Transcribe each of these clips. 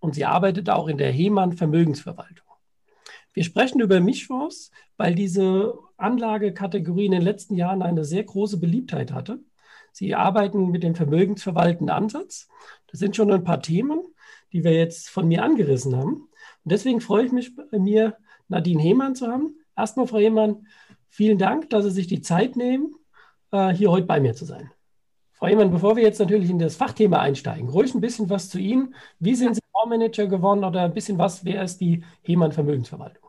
und sie arbeitet auch in der Hemann Vermögensverwaltung. Wir sprechen über Mischfonds, weil diese Anlagekategorie in den letzten Jahren eine sehr große Beliebtheit hatte. Sie arbeiten mit dem vermögensverwaltenden Ansatz. Das sind schon ein paar Themen, die wir jetzt von mir angerissen haben. Und deswegen freue ich mich bei mir, Nadine Hemann zu haben. Erstmal, Frau Hemann, vielen Dank, dass Sie sich die Zeit nehmen, äh, hier heute bei mir zu sein. Frau Ehrmann, bevor wir jetzt natürlich in das Fachthema einsteigen, ruhig ein bisschen was zu Ihnen. Wie sind Sie Fondsmanager geworden oder ein bisschen was, wer ist die Hemann Vermögensverwaltung?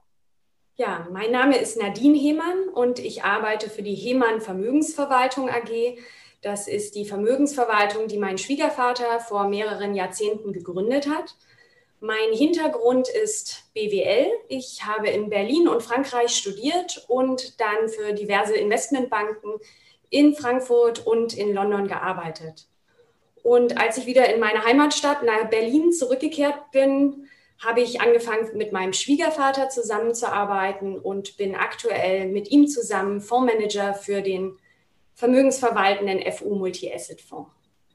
Ja, mein Name ist Nadine Hemann und ich arbeite für die Hemann Vermögensverwaltung AG. Das ist die Vermögensverwaltung, die mein Schwiegervater vor mehreren Jahrzehnten gegründet hat. Mein Hintergrund ist BWL. Ich habe in Berlin und Frankreich studiert und dann für diverse Investmentbanken in Frankfurt und in London gearbeitet. Und als ich wieder in meine Heimatstadt nach Berlin zurückgekehrt bin, habe ich angefangen, mit meinem Schwiegervater zusammenzuarbeiten und bin aktuell mit ihm zusammen Fondsmanager für den vermögensverwaltenden FU Multi-Asset Fonds.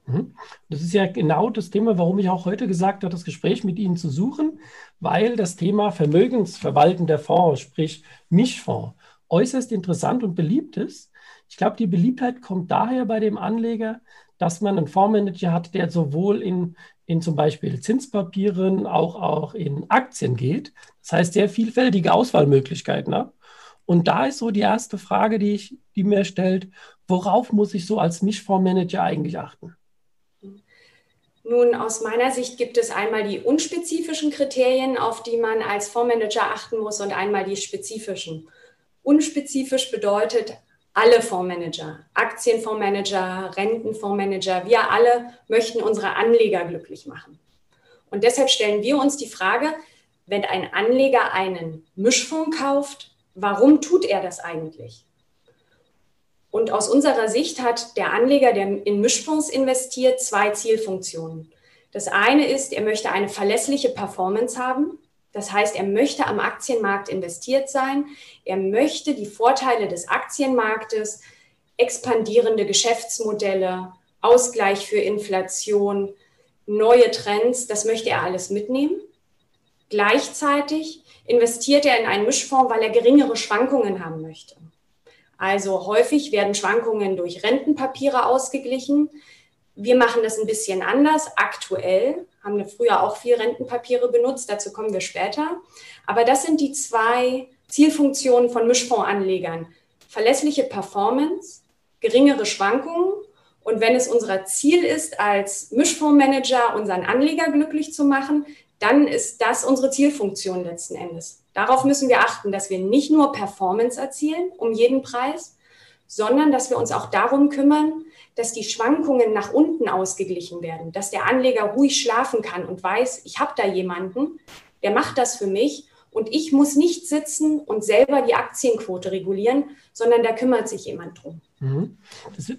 Mhm. Das ist ja genau das Thema, warum ich auch heute gesagt habe, das Gespräch mit Ihnen zu suchen, weil das Thema vermögensverwaltender Fonds, sprich Mischfonds, äußerst interessant und beliebt ist. Ich glaube, die Beliebtheit kommt daher bei dem Anleger, dass man einen Fondsmanager hat, der sowohl in, in zum Beispiel Zinspapieren, auch, auch in Aktien geht. Das heißt, sehr vielfältige Auswahlmöglichkeiten hat. Und da ist so die erste Frage, die, ich, die mir stellt, worauf muss ich so als Mischfondsmanager eigentlich achten? Nun, aus meiner Sicht gibt es einmal die unspezifischen Kriterien, auf die man als Fondsmanager achten muss, und einmal die spezifischen. Unspezifisch bedeutet, alle Fondsmanager, Aktienfondsmanager, Rentenfondsmanager, wir alle möchten unsere Anleger glücklich machen. Und deshalb stellen wir uns die Frage, wenn ein Anleger einen Mischfonds kauft, warum tut er das eigentlich? Und aus unserer Sicht hat der Anleger, der in Mischfonds investiert, zwei Zielfunktionen. Das eine ist, er möchte eine verlässliche Performance haben. Das heißt, er möchte am Aktienmarkt investiert sein. Er möchte die Vorteile des Aktienmarktes, expandierende Geschäftsmodelle, Ausgleich für Inflation, neue Trends, das möchte er alles mitnehmen. Gleichzeitig investiert er in einen Mischfonds, weil er geringere Schwankungen haben möchte. Also häufig werden Schwankungen durch Rentenpapiere ausgeglichen. Wir machen das ein bisschen anders aktuell haben wir früher auch viel Rentenpapiere benutzt, dazu kommen wir später. Aber das sind die zwei Zielfunktionen von Mischfondsanlegern. Verlässliche Performance, geringere Schwankungen und wenn es unser Ziel ist, als Mischfondsmanager unseren Anleger glücklich zu machen, dann ist das unsere Zielfunktion letzten Endes. Darauf müssen wir achten, dass wir nicht nur Performance erzielen um jeden Preis, sondern dass wir uns auch darum kümmern, dass die Schwankungen nach unten ausgeglichen werden, dass der Anleger ruhig schlafen kann und weiß, ich habe da jemanden, der macht das für mich und ich muss nicht sitzen und selber die Aktienquote regulieren, sondern da kümmert sich jemand drum. Mhm.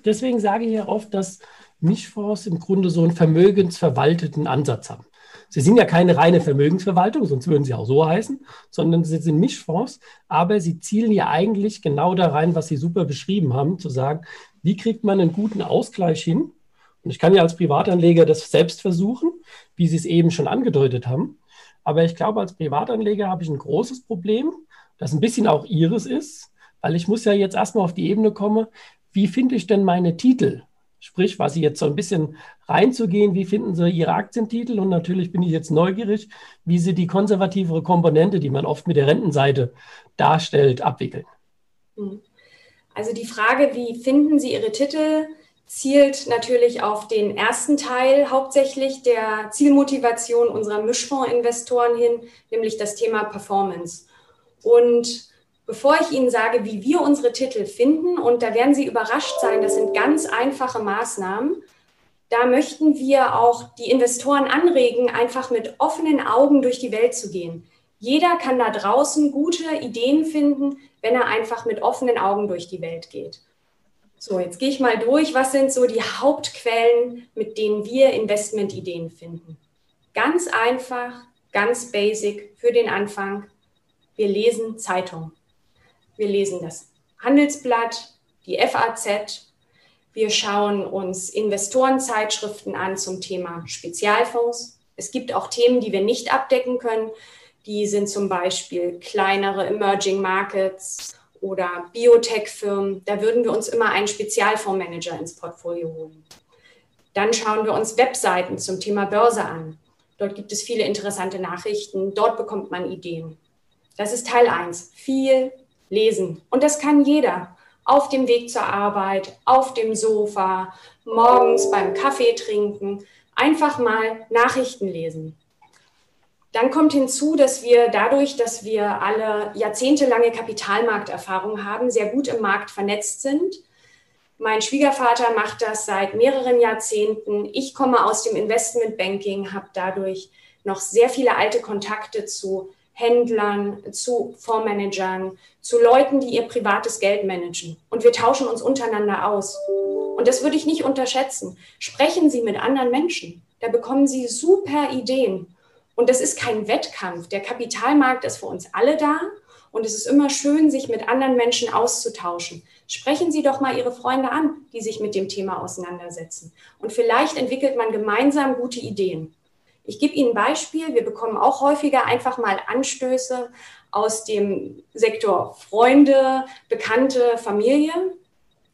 deswegen sage ich ja oft, dass Mischfonds im Grunde so einen vermögensverwalteten Ansatz haben. Sie sind ja keine reine Vermögensverwaltung, sonst würden sie auch so heißen, sondern sie sind Mischfonds, aber sie zielen ja eigentlich genau da rein, was Sie super beschrieben haben, zu sagen, wie kriegt man einen guten Ausgleich hin? Und ich kann ja als Privatanleger das selbst versuchen, wie Sie es eben schon angedeutet haben. Aber ich glaube, als Privatanleger habe ich ein großes Problem, das ein bisschen auch Ihres ist, weil ich muss ja jetzt erstmal auf die Ebene kommen, wie finde ich denn meine Titel? Sprich, was Sie jetzt so ein bisschen reinzugehen, wie finden Sie Ihre Aktientitel? Und natürlich bin ich jetzt neugierig, wie Sie die konservativere Komponente, die man oft mit der Rentenseite darstellt, abwickeln. Mhm. Also die Frage, wie finden Sie Ihre Titel, zielt natürlich auf den ersten Teil hauptsächlich der Zielmotivation unserer Mischfondsinvestoren hin, nämlich das Thema Performance. Und bevor ich Ihnen sage, wie wir unsere Titel finden, und da werden Sie überrascht sein, das sind ganz einfache Maßnahmen, da möchten wir auch die Investoren anregen, einfach mit offenen Augen durch die Welt zu gehen. Jeder kann da draußen gute Ideen finden, wenn er einfach mit offenen Augen durch die Welt geht. So, jetzt gehe ich mal durch. Was sind so die Hauptquellen, mit denen wir Investmentideen finden? Ganz einfach, ganz basic für den Anfang. Wir lesen Zeitung. Wir lesen das Handelsblatt, die FAZ. Wir schauen uns Investorenzeitschriften an zum Thema Spezialfonds. Es gibt auch Themen, die wir nicht abdecken können. Die sind zum Beispiel kleinere Emerging Markets oder Biotech-Firmen. Da würden wir uns immer einen Spezialfondsmanager ins Portfolio holen. Dann schauen wir uns Webseiten zum Thema Börse an. Dort gibt es viele interessante Nachrichten. Dort bekommt man Ideen. Das ist Teil 1. Viel lesen. Und das kann jeder. Auf dem Weg zur Arbeit, auf dem Sofa, morgens beim Kaffee trinken. Einfach mal Nachrichten lesen. Dann kommt hinzu, dass wir dadurch, dass wir alle jahrzehntelange Kapitalmarkterfahrung haben, sehr gut im Markt vernetzt sind. Mein Schwiegervater macht das seit mehreren Jahrzehnten. Ich komme aus dem Investmentbanking, habe dadurch noch sehr viele alte Kontakte zu Händlern, zu Fondsmanagern, zu Leuten, die ihr privates Geld managen. Und wir tauschen uns untereinander aus. Und das würde ich nicht unterschätzen. Sprechen Sie mit anderen Menschen. Da bekommen Sie super Ideen. Und das ist kein Wettkampf. Der Kapitalmarkt ist für uns alle da. Und es ist immer schön, sich mit anderen Menschen auszutauschen. Sprechen Sie doch mal Ihre Freunde an, die sich mit dem Thema auseinandersetzen. Und vielleicht entwickelt man gemeinsam gute Ideen. Ich gebe Ihnen ein Beispiel. Wir bekommen auch häufiger einfach mal Anstöße aus dem Sektor Freunde, Bekannte, Familie.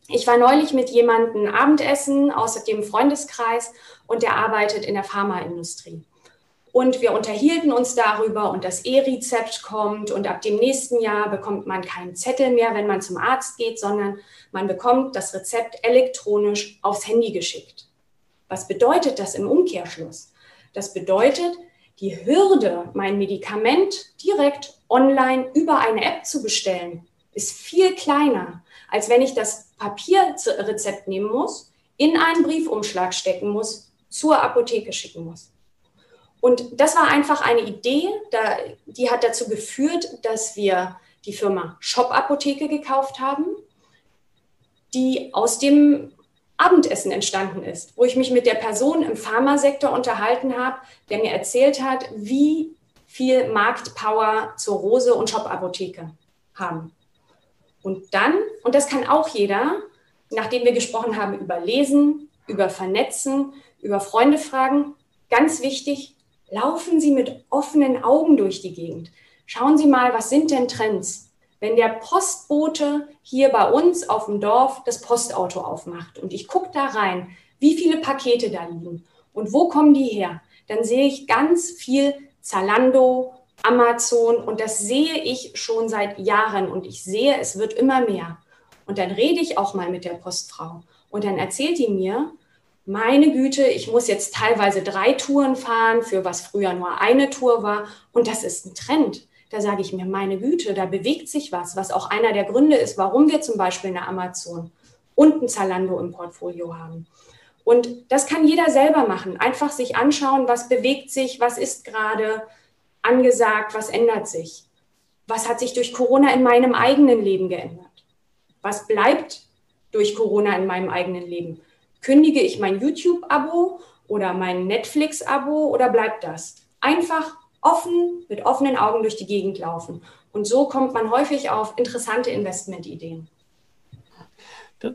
Ich war neulich mit jemandem Abendessen aus dem Freundeskreis und der arbeitet in der Pharmaindustrie. Und wir unterhielten uns darüber und das E-Rezept kommt und ab dem nächsten Jahr bekommt man keinen Zettel mehr, wenn man zum Arzt geht, sondern man bekommt das Rezept elektronisch aufs Handy geschickt. Was bedeutet das im Umkehrschluss? Das bedeutet, die Hürde, mein Medikament direkt online über eine App zu bestellen, ist viel kleiner, als wenn ich das Papierrezept nehmen muss, in einen Briefumschlag stecken muss, zur Apotheke schicken muss. Und das war einfach eine Idee, die hat dazu geführt, dass wir die Firma Shop Apotheke gekauft haben, die aus dem Abendessen entstanden ist, wo ich mich mit der Person im Pharmasektor unterhalten habe, der mir erzählt hat, wie viel Marktpower zur Rose und Shop Apotheke haben. Und dann, und das kann auch jeder, nachdem wir gesprochen haben über Lesen, über Vernetzen, über Freunde fragen, ganz wichtig, Laufen Sie mit offenen Augen durch die Gegend. Schauen Sie mal, was sind denn Trends? Wenn der Postbote hier bei uns auf dem Dorf das Postauto aufmacht und ich gucke da rein, wie viele Pakete da liegen und wo kommen die her, dann sehe ich ganz viel Zalando, Amazon und das sehe ich schon seit Jahren und ich sehe, es wird immer mehr. Und dann rede ich auch mal mit der Postfrau und dann erzählt die mir, meine Güte, ich muss jetzt teilweise drei Touren fahren, für was früher nur eine Tour war. Und das ist ein Trend. Da sage ich mir, meine Güte, da bewegt sich was, was auch einer der Gründe ist, warum wir zum Beispiel eine Amazon und ein Zalando im Portfolio haben. Und das kann jeder selber machen. Einfach sich anschauen, was bewegt sich, was ist gerade angesagt, was ändert sich. Was hat sich durch Corona in meinem eigenen Leben geändert? Was bleibt durch Corona in meinem eigenen Leben? Kündige ich mein YouTube-Abo oder mein Netflix-Abo oder bleibt das? Einfach offen, mit offenen Augen durch die Gegend laufen. Und so kommt man häufig auf interessante Investmentideen.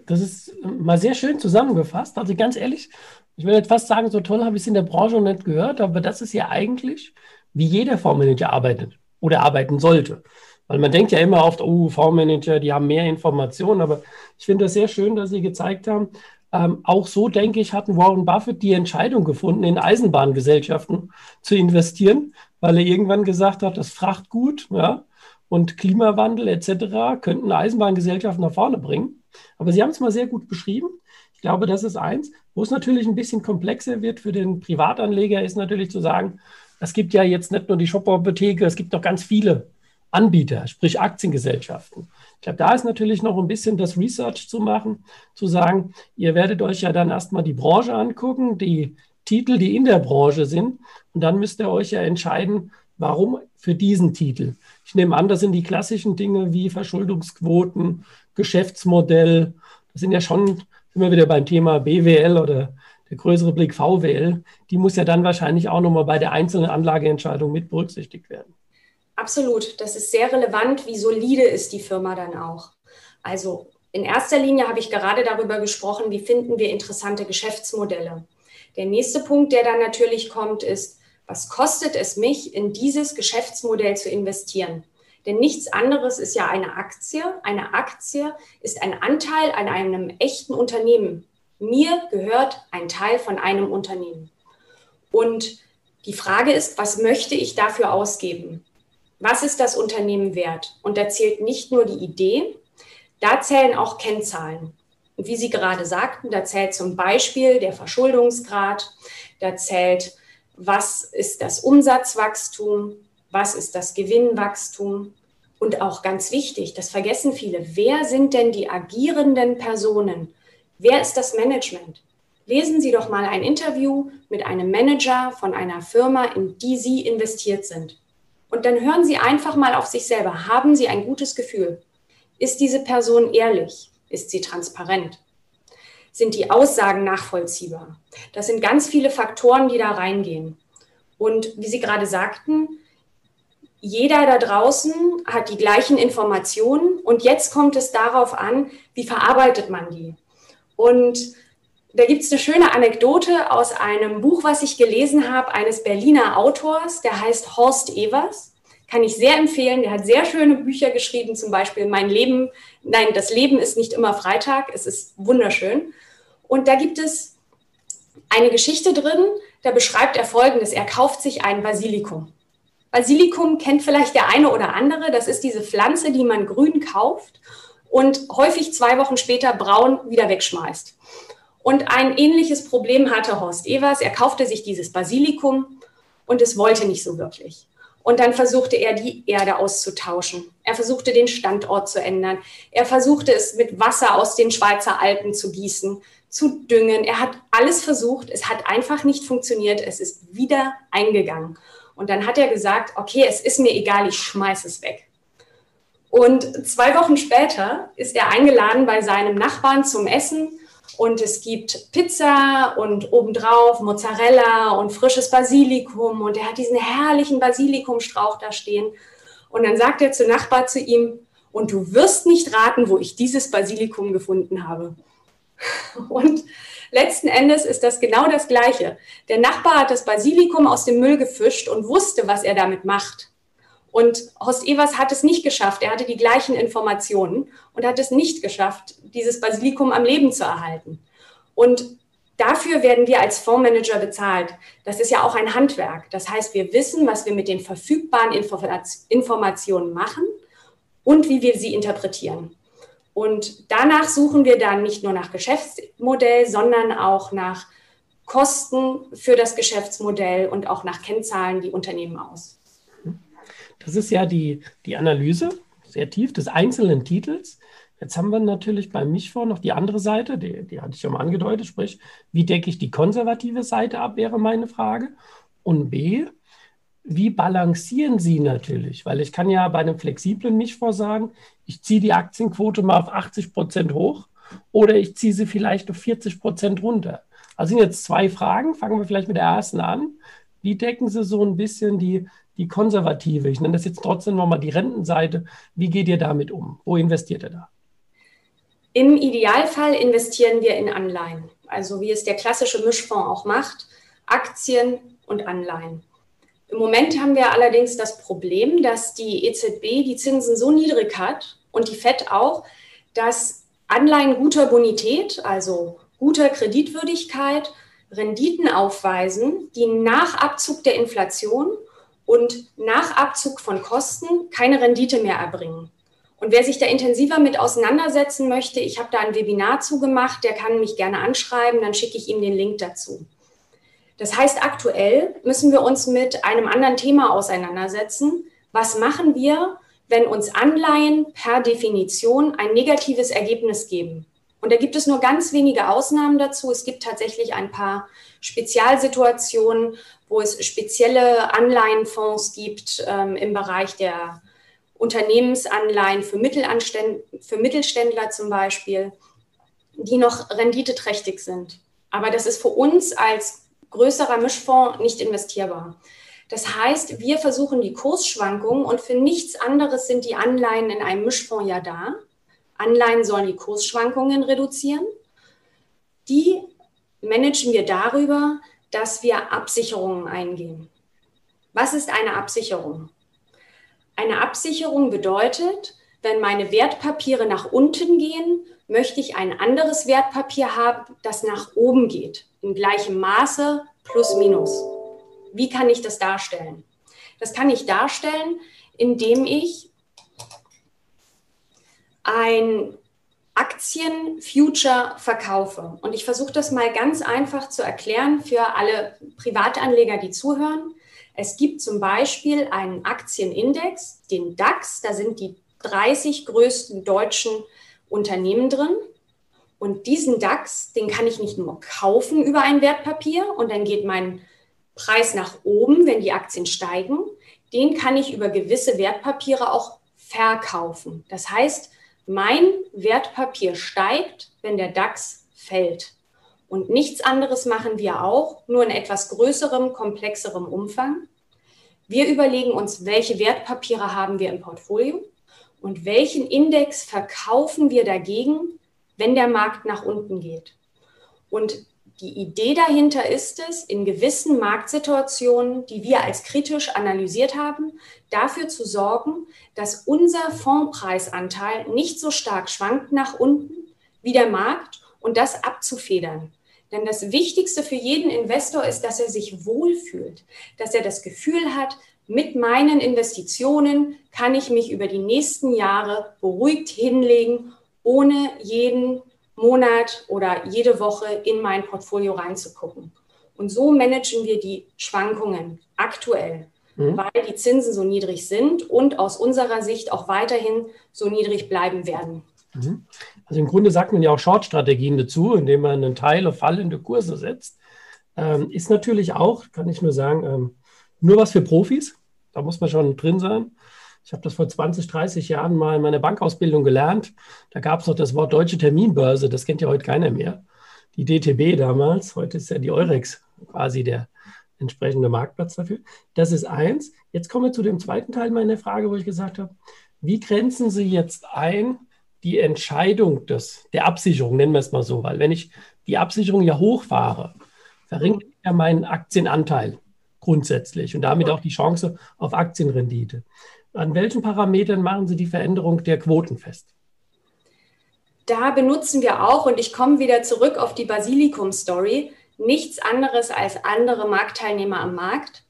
Das ist mal sehr schön zusammengefasst. Also ganz ehrlich, ich will jetzt fast sagen, so toll habe ich es in der Branche noch nicht gehört, aber das ist ja eigentlich, wie jeder Fondsmanager arbeitet oder arbeiten sollte. Weil man denkt ja immer oft, oh, Fondsmanager, die haben mehr Informationen, aber ich finde das sehr schön, dass Sie gezeigt haben, ähm, auch so, denke ich, hat Warren Buffett die Entscheidung gefunden, in Eisenbahngesellschaften zu investieren, weil er irgendwann gesagt hat, das Frachtgut ja, und Klimawandel etc. könnten Eisenbahngesellschaften nach vorne bringen. Aber Sie haben es mal sehr gut beschrieben. Ich glaube, das ist eins. Wo es natürlich ein bisschen komplexer wird für den Privatanleger, ist natürlich zu sagen, es gibt ja jetzt nicht nur die Shop-Apotheke, es gibt noch ganz viele Anbieter, sprich Aktiengesellschaften. Ich glaube, da ist natürlich noch ein bisschen das Research zu machen, zu sagen, ihr werdet euch ja dann erstmal die Branche angucken, die Titel, die in der Branche sind, und dann müsst ihr euch ja entscheiden, warum für diesen Titel. Ich nehme an, das sind die klassischen Dinge wie Verschuldungsquoten, Geschäftsmodell. Das sind ja schon immer wieder beim Thema BWL oder der größere Blick VWL. Die muss ja dann wahrscheinlich auch nochmal bei der einzelnen Anlageentscheidung mit berücksichtigt werden. Absolut. Das ist sehr relevant. Wie solide ist die Firma dann auch? Also in erster Linie habe ich gerade darüber gesprochen, wie finden wir interessante Geschäftsmodelle. Der nächste Punkt, der dann natürlich kommt, ist, was kostet es mich, in dieses Geschäftsmodell zu investieren? Denn nichts anderes ist ja eine Aktie. Eine Aktie ist ein Anteil an einem echten Unternehmen. Mir gehört ein Teil von einem Unternehmen. Und die Frage ist, was möchte ich dafür ausgeben? Was ist das Unternehmen wert? Und da zählt nicht nur die Idee, da zählen auch Kennzahlen. Und wie Sie gerade sagten, da zählt zum Beispiel der Verschuldungsgrad, da zählt, was ist das Umsatzwachstum, was ist das Gewinnwachstum und auch ganz wichtig, das vergessen viele, wer sind denn die agierenden Personen? Wer ist das Management? Lesen Sie doch mal ein Interview mit einem Manager von einer Firma, in die Sie investiert sind. Und dann hören Sie einfach mal auf sich selber. Haben Sie ein gutes Gefühl? Ist diese Person ehrlich? Ist sie transparent? Sind die Aussagen nachvollziehbar? Das sind ganz viele Faktoren, die da reingehen. Und wie Sie gerade sagten, jeder da draußen hat die gleichen Informationen und jetzt kommt es darauf an, wie verarbeitet man die. Und da gibt es eine schöne Anekdote aus einem Buch, was ich gelesen habe, eines Berliner Autors, der heißt Horst Evers. Kann ich sehr empfehlen. Der hat sehr schöne Bücher geschrieben, zum Beispiel Mein Leben, nein, das Leben ist nicht immer Freitag, es ist wunderschön. Und da gibt es eine Geschichte drin, da beschreibt er folgendes: Er kauft sich ein Basilikum. Basilikum kennt vielleicht der eine oder andere. Das ist diese Pflanze, die man grün kauft und häufig zwei Wochen später braun wieder wegschmeißt. Und ein ähnliches Problem hatte Horst Evers. Er kaufte sich dieses Basilikum und es wollte nicht so wirklich. Und dann versuchte er, die Erde auszutauschen. Er versuchte, den Standort zu ändern. Er versuchte es mit Wasser aus den Schweizer Alpen zu gießen, zu düngen. Er hat alles versucht. Es hat einfach nicht funktioniert. Es ist wieder eingegangen. Und dann hat er gesagt, okay, es ist mir egal, ich schmeiße es weg. Und zwei Wochen später ist er eingeladen bei seinem Nachbarn zum Essen und es gibt Pizza und obendrauf Mozzarella und frisches Basilikum. Und er hat diesen herrlichen Basilikumstrauch da stehen. Und dann sagt der zu Nachbar zu ihm, und du wirst nicht raten, wo ich dieses Basilikum gefunden habe. Und letzten Endes ist das genau das Gleiche. Der Nachbar hat das Basilikum aus dem Müll gefischt und wusste, was er damit macht. Und Horst Evers hat es nicht geschafft. Er hatte die gleichen Informationen und hat es nicht geschafft, dieses Basilikum am Leben zu erhalten. Und dafür werden wir als Fondsmanager bezahlt. Das ist ja auch ein Handwerk. Das heißt, wir wissen, was wir mit den verfügbaren Informationen machen und wie wir sie interpretieren. Und danach suchen wir dann nicht nur nach Geschäftsmodell, sondern auch nach Kosten für das Geschäftsmodell und auch nach Kennzahlen die Unternehmen aus. Das ist ja die, die Analyse, sehr tief, des einzelnen Titels. Jetzt haben wir natürlich beim Mischfonds noch die andere Seite, die, die hatte ich schon mal angedeutet, sprich, wie decke ich die konservative Seite ab, wäre meine Frage. Und B, wie balancieren Sie natürlich? Weil ich kann ja bei einem flexiblen Mischfonds sagen, ich ziehe die Aktienquote mal auf 80 Prozent hoch oder ich ziehe sie vielleicht auf 40 Prozent runter. Also sind jetzt zwei Fragen. Fangen wir vielleicht mit der ersten an. Wie decken Sie so ein bisschen die, die konservative, ich nenne das jetzt trotzdem nochmal die Rentenseite, wie geht ihr damit um? Wo investiert ihr da? Im Idealfall investieren wir in Anleihen, also wie es der klassische Mischfonds auch macht, Aktien und Anleihen. Im Moment haben wir allerdings das Problem, dass die EZB die Zinsen so niedrig hat und die FED auch, dass Anleihen guter Bonität, also guter Kreditwürdigkeit, Renditen aufweisen, die nach Abzug der Inflation und nach Abzug von Kosten keine Rendite mehr erbringen. Und wer sich da intensiver mit auseinandersetzen möchte, ich habe da ein Webinar zugemacht, der kann mich gerne anschreiben, dann schicke ich ihm den Link dazu. Das heißt, aktuell müssen wir uns mit einem anderen Thema auseinandersetzen. Was machen wir, wenn uns Anleihen per Definition ein negatives Ergebnis geben. Und da gibt es nur ganz wenige Ausnahmen dazu. Es gibt tatsächlich ein paar Spezialsituationen, wo es spezielle Anleihenfonds gibt ähm, im Bereich der Unternehmensanleihen für, für Mittelständler zum Beispiel, die noch renditeträchtig sind. Aber das ist für uns als größerer Mischfonds nicht investierbar. Das heißt, wir versuchen die Kursschwankungen und für nichts anderes sind die Anleihen in einem Mischfonds ja da. Anleihen sollen die Kursschwankungen reduzieren. Die managen wir darüber, dass wir Absicherungen eingehen. Was ist eine Absicherung? Eine Absicherung bedeutet, wenn meine Wertpapiere nach unten gehen, möchte ich ein anderes Wertpapier haben, das nach oben geht, in gleichem Maße plus minus. Wie kann ich das darstellen? Das kann ich darstellen, indem ich ein Aktien-Future verkaufe. Und ich versuche das mal ganz einfach zu erklären für alle Privatanleger, die zuhören. Es gibt zum Beispiel einen Aktienindex, den DAX, da sind die 30 größten deutschen Unternehmen drin. Und diesen DAX, den kann ich nicht nur kaufen über ein Wertpapier und dann geht mein Preis nach oben, wenn die Aktien steigen. Den kann ich über gewisse Wertpapiere auch verkaufen. Das heißt, mein Wertpapier steigt, wenn der DAX fällt. Und nichts anderes machen wir auch, nur in etwas größerem, komplexerem Umfang. Wir überlegen uns, welche Wertpapiere haben wir im Portfolio und welchen Index verkaufen wir dagegen, wenn der Markt nach unten geht. Und die Idee dahinter ist es, in gewissen Marktsituationen, die wir als kritisch analysiert haben, dafür zu sorgen, dass unser Fondspreisanteil nicht so stark schwankt nach unten wie der Markt und das abzufedern. Denn das Wichtigste für jeden Investor ist, dass er sich wohlfühlt, dass er das Gefühl hat, mit meinen Investitionen kann ich mich über die nächsten Jahre beruhigt hinlegen, ohne jeden Monat oder jede Woche in mein Portfolio reinzugucken. Und so managen wir die Schwankungen aktuell, mhm. weil die Zinsen so niedrig sind und aus unserer Sicht auch weiterhin so niedrig bleiben werden. Mhm. Also im Grunde sagt man ja auch Short-Strategien dazu, indem man einen Teil auf fallende Kurse setzt. Ähm, ist natürlich auch, kann ich nur sagen, ähm, nur was für Profis. Da muss man schon drin sein. Ich habe das vor 20, 30 Jahren mal in meiner Bankausbildung gelernt. Da gab es noch das Wort deutsche Terminbörse. Das kennt ja heute keiner mehr. Die DTB damals. Heute ist ja die Eurex quasi der entsprechende Marktplatz dafür. Das ist eins. Jetzt kommen wir zu dem zweiten Teil meiner Frage, wo ich gesagt habe, wie grenzen Sie jetzt ein die Entscheidung des, der Absicherung, nennen wir es mal so, weil wenn ich die Absicherung ja hochfahre, verringert ja meinen Aktienanteil grundsätzlich und damit auch die Chance auf Aktienrendite. An welchen Parametern machen Sie die Veränderung der Quoten fest? Da benutzen wir auch, und ich komme wieder zurück auf die Basilikum-Story, nichts anderes als andere Marktteilnehmer am Markt.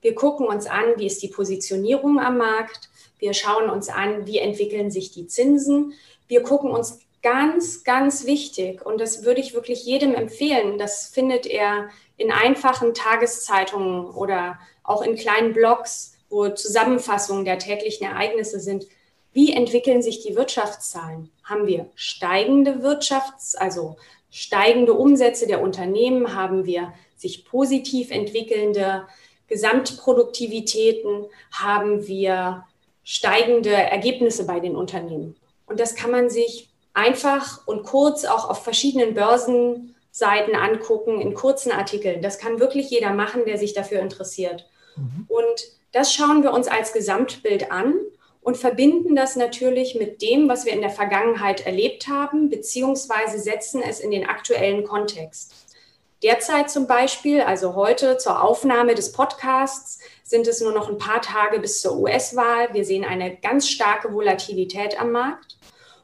Wir gucken uns an, wie ist die Positionierung am Markt. Wir schauen uns an, wie entwickeln sich die Zinsen. Wir gucken uns ganz, ganz wichtig, und das würde ich wirklich jedem empfehlen, das findet er in einfachen Tageszeitungen oder auch in kleinen Blogs wo Zusammenfassungen der täglichen Ereignisse sind. Wie entwickeln sich die Wirtschaftszahlen? Haben wir steigende Wirtschafts-, also steigende Umsätze der Unternehmen? Haben wir sich positiv entwickelnde Gesamtproduktivitäten? Haben wir steigende Ergebnisse bei den Unternehmen? Und das kann man sich einfach und kurz auch auf verschiedenen Börsenseiten angucken, in kurzen Artikeln. Das kann wirklich jeder machen, der sich dafür interessiert. Mhm. Und das schauen wir uns als Gesamtbild an und verbinden das natürlich mit dem, was wir in der Vergangenheit erlebt haben, beziehungsweise setzen es in den aktuellen Kontext. Derzeit zum Beispiel, also heute zur Aufnahme des Podcasts, sind es nur noch ein paar Tage bis zur US-Wahl. Wir sehen eine ganz starke Volatilität am Markt.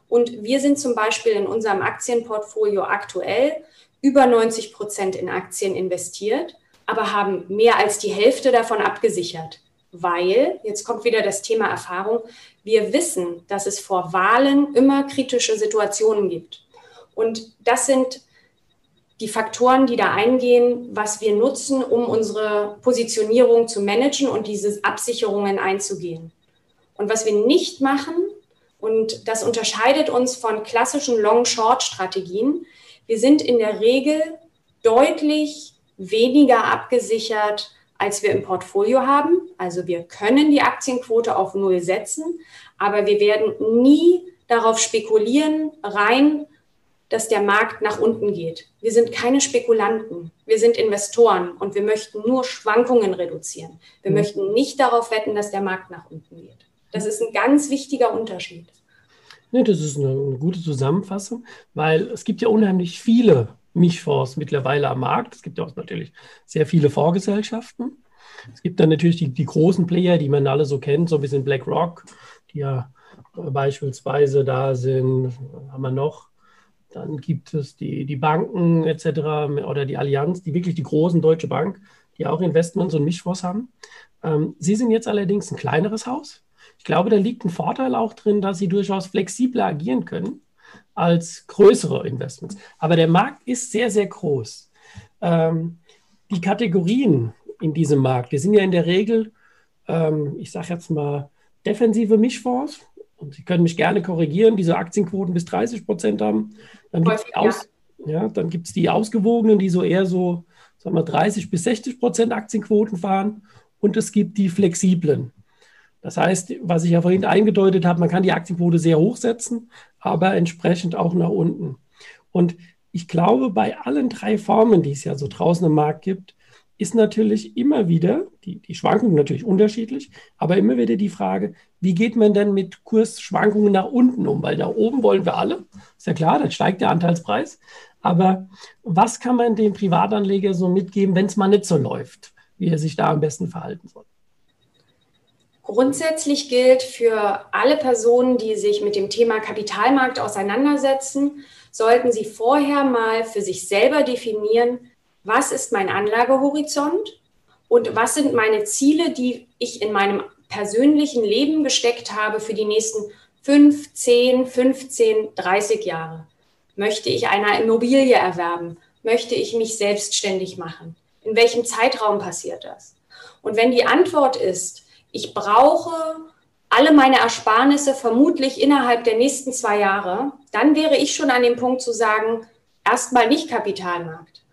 Und wir sind zum Beispiel in unserem Aktienportfolio aktuell über 90 Prozent in Aktien investiert, aber haben mehr als die Hälfte davon abgesichert weil, jetzt kommt wieder das Thema Erfahrung, wir wissen, dass es vor Wahlen immer kritische Situationen gibt. Und das sind die Faktoren, die da eingehen, was wir nutzen, um unsere Positionierung zu managen und diese Absicherungen einzugehen. Und was wir nicht machen, und das unterscheidet uns von klassischen Long-Short-Strategien, wir sind in der Regel deutlich weniger abgesichert, als wir im Portfolio haben. Also wir können die Aktienquote auf Null setzen, aber wir werden nie darauf spekulieren, rein, dass der Markt nach unten geht. Wir sind keine Spekulanten, wir sind Investoren und wir möchten nur Schwankungen reduzieren. Wir mhm. möchten nicht darauf wetten, dass der Markt nach unten geht. Das ist ein ganz wichtiger Unterschied. Ja, das ist eine, eine gute Zusammenfassung, weil es gibt ja unheimlich viele Mischfonds mittlerweile am Markt. Es gibt ja auch natürlich sehr viele Vorgesellschaften. Es gibt dann natürlich die, die großen Player, die man alle so kennt, so ein bisschen BlackRock, die ja beispielsweise da sind, haben wir noch. Dann gibt es die, die Banken etc. oder die Allianz, die wirklich die großen Deutsche Bank, die auch Investments und Mischfonds haben. Ähm, Sie sind jetzt allerdings ein kleineres Haus. Ich glaube, da liegt ein Vorteil auch drin, dass Sie durchaus flexibler agieren können als größere Investments. Aber der Markt ist sehr, sehr groß. Ähm, die Kategorien in diesem Markt, die sind ja in der Regel, ähm, ich sage jetzt mal, defensive Mischfonds. Und Sie können mich gerne korrigieren, diese Aktienquoten bis 30 Prozent haben. Dann gibt es ja. ja, die ausgewogenen, die so eher so sagen wir, 30 bis 60 Prozent Aktienquoten fahren. Und es gibt die flexiblen. Das heißt, was ich ja vorhin eingedeutet habe, man kann die Aktienquote sehr hoch setzen, aber entsprechend auch nach unten. Und ich glaube, bei allen drei Formen, die es ja so draußen im Markt gibt, ist natürlich immer wieder, die, die Schwankungen natürlich unterschiedlich, aber immer wieder die Frage, wie geht man denn mit Kursschwankungen nach unten um? Weil nach oben wollen wir alle, ist ja klar, dann steigt der Anteilspreis. Aber was kann man dem Privatanleger so mitgeben, wenn es mal nicht so läuft, wie er sich da am besten verhalten soll? Grundsätzlich gilt für alle Personen, die sich mit dem Thema Kapitalmarkt auseinandersetzen, sollten sie vorher mal für sich selber definieren, was ist mein Anlagehorizont und was sind meine Ziele, die ich in meinem persönlichen Leben gesteckt habe für die nächsten 5, 10, 15, 30 Jahre. Möchte ich eine Immobilie erwerben? Möchte ich mich selbstständig machen? In welchem Zeitraum passiert das? Und wenn die Antwort ist, ich brauche alle meine Ersparnisse vermutlich innerhalb der nächsten zwei Jahre, dann wäre ich schon an dem Punkt zu sagen, erstmal nicht Kapitalmarkt.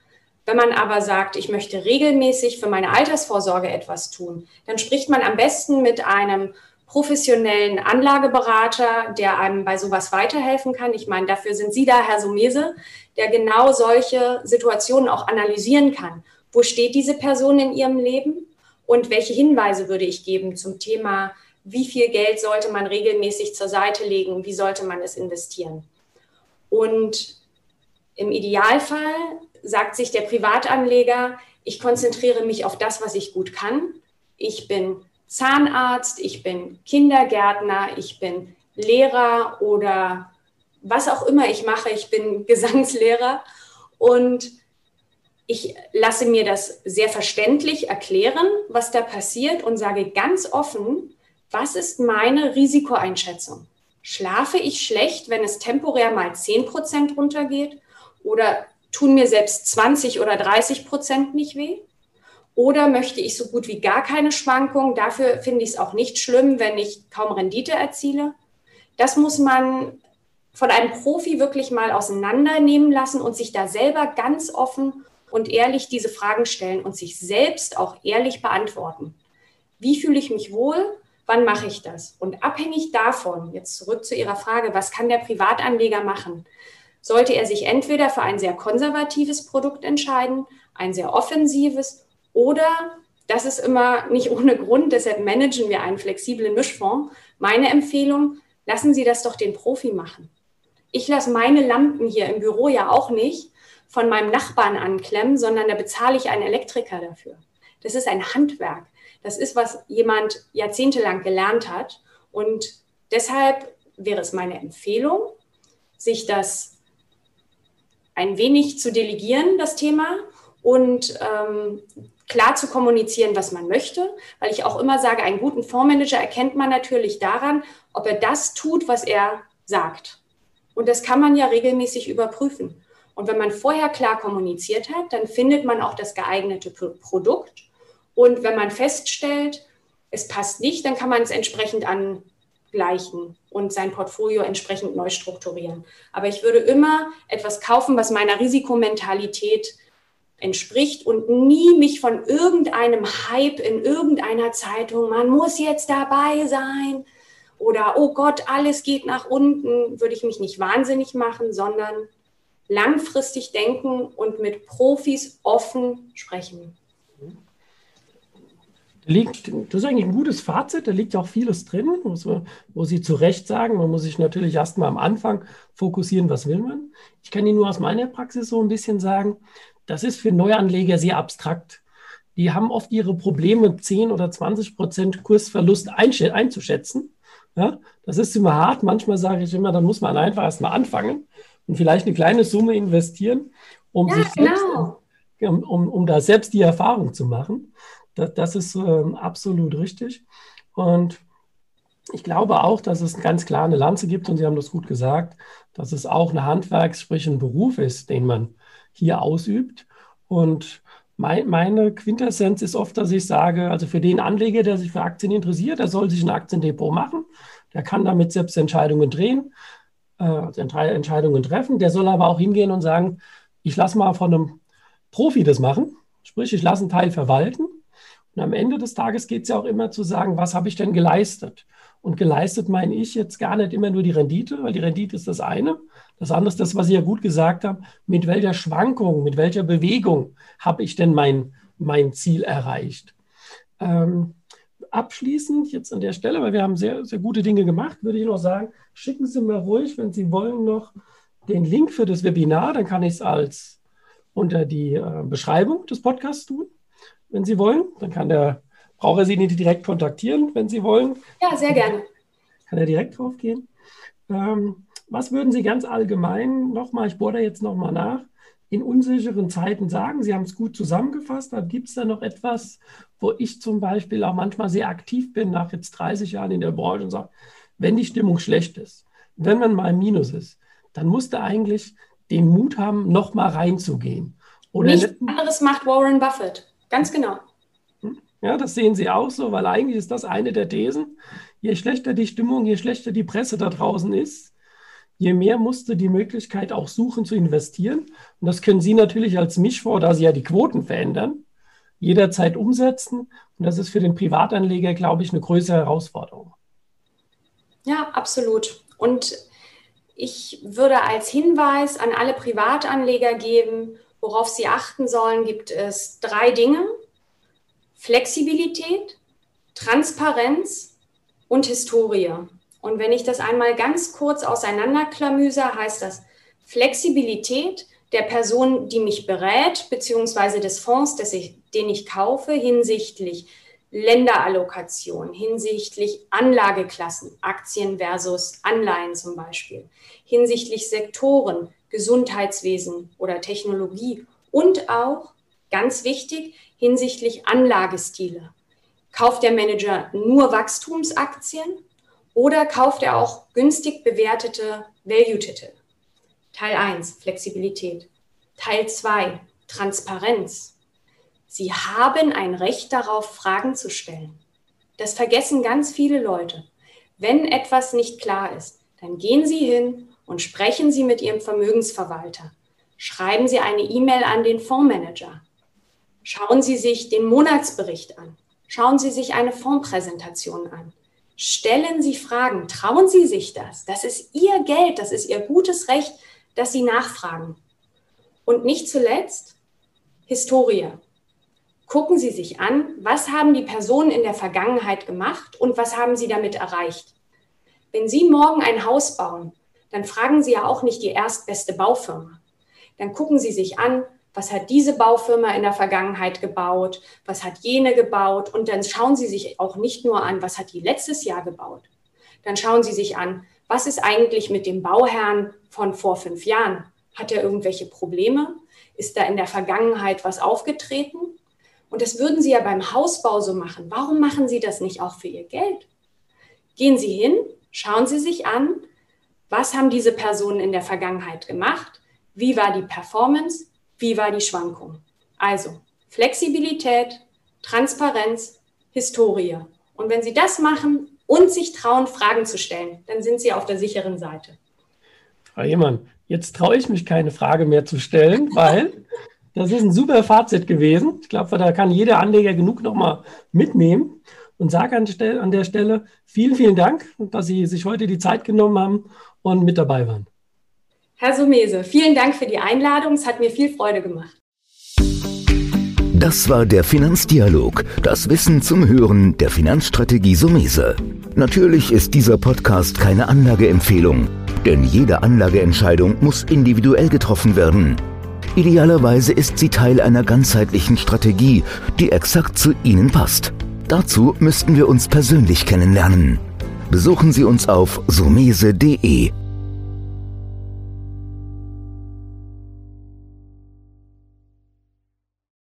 Wenn man aber sagt, ich möchte regelmäßig für meine Altersvorsorge etwas tun, dann spricht man am besten mit einem professionellen Anlageberater, der einem bei sowas weiterhelfen kann. Ich meine, dafür sind Sie da, Herr Sumese, der genau solche Situationen auch analysieren kann. Wo steht diese Person in ihrem Leben? Und welche Hinweise würde ich geben zum Thema, wie viel Geld sollte man regelmäßig zur Seite legen, wie sollte man es investieren? Und im Idealfall sagt sich der Privatanleger, ich konzentriere mich auf das, was ich gut kann. Ich bin Zahnarzt, ich bin Kindergärtner, ich bin Lehrer oder was auch immer ich mache. Ich bin Gesangslehrer und ich lasse mir das sehr verständlich erklären, was da passiert und sage ganz offen, was ist meine Risikoeinschätzung? Schlafe ich schlecht, wenn es temporär mal 10 Prozent runtergeht? Oder tun mir selbst 20 oder 30 Prozent nicht weh? Oder möchte ich so gut wie gar keine Schwankung? Dafür finde ich es auch nicht schlimm, wenn ich kaum Rendite erziele. Das muss man von einem Profi wirklich mal auseinandernehmen lassen und sich da selber ganz offen und ehrlich diese Fragen stellen und sich selbst auch ehrlich beantworten. Wie fühle ich mich wohl? Wann mache ich das? Und abhängig davon, jetzt zurück zu Ihrer Frage, was kann der Privatanleger machen? Sollte er sich entweder für ein sehr konservatives Produkt entscheiden, ein sehr offensives oder, das ist immer nicht ohne Grund, deshalb managen wir einen flexiblen Mischfonds. Meine Empfehlung, lassen Sie das doch den Profi machen. Ich lasse meine Lampen hier im Büro ja auch nicht von meinem Nachbarn anklemmen, sondern da bezahle ich einen Elektriker dafür. Das ist ein Handwerk. Das ist, was jemand jahrzehntelang gelernt hat. Und deshalb wäre es meine Empfehlung, sich das ein wenig zu delegieren, das Thema, und ähm, klar zu kommunizieren, was man möchte, weil ich auch immer sage, einen guten Fondsmanager erkennt man natürlich daran, ob er das tut, was er sagt. Und das kann man ja regelmäßig überprüfen. Und wenn man vorher klar kommuniziert hat, dann findet man auch das geeignete Produkt. Und wenn man feststellt, es passt nicht, dann kann man es entsprechend an abgleichen und sein Portfolio entsprechend neu strukturieren. Aber ich würde immer etwas kaufen, was meiner Risikomentalität entspricht und nie mich von irgendeinem Hype in irgendeiner Zeitung, man muss jetzt dabei sein oder oh Gott, alles geht nach unten, würde ich mich nicht wahnsinnig machen, sondern langfristig denken und mit Profis offen sprechen. Liegt, das ist eigentlich ein gutes Fazit, da liegt ja auch vieles drin, wo, wo Sie zu Recht sagen, man muss sich natürlich erstmal am Anfang fokussieren, was will man. Ich kann Ihnen nur aus meiner Praxis so ein bisschen sagen, das ist für Neuanleger sehr abstrakt. Die haben oft ihre Probleme, 10 oder 20 Prozent Kursverlust einzuschätzen. Ja, das ist immer hart. Manchmal sage ich immer, dann muss man einfach erstmal anfangen und vielleicht eine kleine Summe investieren, um, ja, sich selbst, genau. um, um da selbst die Erfahrung zu machen. Das, das ist äh, absolut richtig. Und ich glaube auch, dass es ganz klar eine Lanze gibt, und Sie haben das gut gesagt, dass es auch eine Handwerks-, sprich ein Beruf ist, den man hier ausübt. Und mein, meine Quintessenz ist oft, dass ich sage, also für den Anleger, der sich für Aktien interessiert, der soll sich ein Aktiendepot machen. Der kann damit selbst Entscheidungen drehen, also Entscheidungen treffen. Der soll aber auch hingehen und sagen, ich lasse mal von einem Profi das machen. Sprich, ich lasse einen Teil verwalten. Und am Ende des Tages geht es ja auch immer zu sagen, was habe ich denn geleistet? Und geleistet meine ich jetzt gar nicht immer nur die Rendite, weil die Rendite ist das eine. Das andere ist das, was Sie ja gut gesagt haben. Mit welcher Schwankung, mit welcher Bewegung habe ich denn mein, mein Ziel erreicht? Ähm, abschließend jetzt an der Stelle, weil wir haben sehr, sehr gute Dinge gemacht, würde ich noch sagen, schicken Sie mir ruhig, wenn Sie wollen, noch den Link für das Webinar. Dann kann ich es als unter die äh, Beschreibung des Podcasts tun, wenn Sie wollen. Dann kann der Braucher Sie nicht direkt kontaktieren, wenn Sie wollen. Ja, sehr gerne. Kann er direkt drauf gehen. Ähm, was würden Sie ganz allgemein nochmal, ich bohre da jetzt nochmal nach, in unsicheren Zeiten sagen? Sie haben es gut zusammengefasst, aber gibt es da noch etwas, wo ich zum Beispiel auch manchmal sehr aktiv bin, nach jetzt 30 Jahren in der Branche und sage, wenn die Stimmung schlecht ist, wenn man mal im Minus ist, dann musste eigentlich den Mut haben, nochmal reinzugehen. Oder Nichts anderes macht Warren Buffett. Ganz genau. Ja, das sehen Sie auch so, weil eigentlich ist das eine der Thesen. Je schlechter die Stimmung, je schlechter die Presse da draußen ist, je mehr musst du die Möglichkeit auch suchen zu investieren. Und das können Sie natürlich als Mischfonds, da Sie ja die Quoten verändern, jederzeit umsetzen. Und das ist für den Privatanleger, glaube ich, eine größere Herausforderung. Ja, absolut. Und ich würde als Hinweis an alle Privatanleger geben, worauf sie achten sollen, gibt es drei Dinge. Flexibilität, Transparenz und Historie. Und wenn ich das einmal ganz kurz auseinanderklamüse, heißt das Flexibilität der Person, die mich berät, beziehungsweise des Fonds, ich, den ich kaufe, hinsichtlich Länderallokation, hinsichtlich Anlageklassen, Aktien versus Anleihen zum Beispiel, hinsichtlich Sektoren, Gesundheitswesen oder Technologie und auch, ganz wichtig, hinsichtlich Anlagestile. Kauft der Manager nur Wachstumsaktien oder kauft er auch günstig bewertete Value-Titel? Teil 1, Flexibilität. Teil 2, Transparenz. Sie haben ein Recht darauf, Fragen zu stellen. Das vergessen ganz viele Leute. Wenn etwas nicht klar ist, dann gehen Sie hin und sprechen Sie mit Ihrem Vermögensverwalter. Schreiben Sie eine E-Mail an den Fondsmanager. Schauen Sie sich den Monatsbericht an. Schauen Sie sich eine Fondspräsentation an. Stellen Sie Fragen, trauen Sie sich das. Das ist Ihr Geld, das ist Ihr gutes Recht, dass Sie nachfragen. Und nicht zuletzt Historie. Gucken Sie sich an, was haben die Personen in der Vergangenheit gemacht und was haben sie damit erreicht. Wenn Sie morgen ein Haus bauen, dann fragen Sie ja auch nicht die erstbeste Baufirma. Dann gucken Sie sich an, was hat diese Baufirma in der Vergangenheit gebaut, was hat jene gebaut und dann schauen Sie sich auch nicht nur an, was hat die letztes Jahr gebaut. Dann schauen Sie sich an, was ist eigentlich mit dem Bauherrn von vor fünf Jahren? Hat er irgendwelche Probleme? Ist da in der Vergangenheit was aufgetreten? Und das würden Sie ja beim Hausbau so machen. Warum machen Sie das nicht auch für Ihr Geld? Gehen Sie hin, schauen Sie sich an, was haben diese Personen in der Vergangenheit gemacht? Wie war die Performance? Wie war die Schwankung. Also Flexibilität, Transparenz, Historie. Und wenn Sie das machen, und sich trauen, Fragen zu stellen. Dann sind Sie auf der sicheren Seite. Frau Ehemann, jetzt traue ich mich keine Frage mehr zu stellen, weil das ist ein super Fazit gewesen. Ich glaube, da kann jeder Anleger genug nochmal mitnehmen und sage an, der Stelle vielen, vielen Dank, dass Sie sich heute die Zeit genommen haben und mit dabei waren. Herr Sumese, vielen Dank für die Einladung. Es hat mir viel Freude gemacht. Das war der Finanzdialog, das Wissen zum Hören der Finanzstrategie Sumese. Natürlich ist dieser Podcast keine Anlageempfehlung, denn jede Anlageentscheidung muss individuell getroffen werden. Idealerweise ist sie Teil einer ganzheitlichen Strategie, die exakt zu Ihnen passt. Dazu müssten wir uns persönlich kennenlernen. Besuchen Sie uns auf sumese.de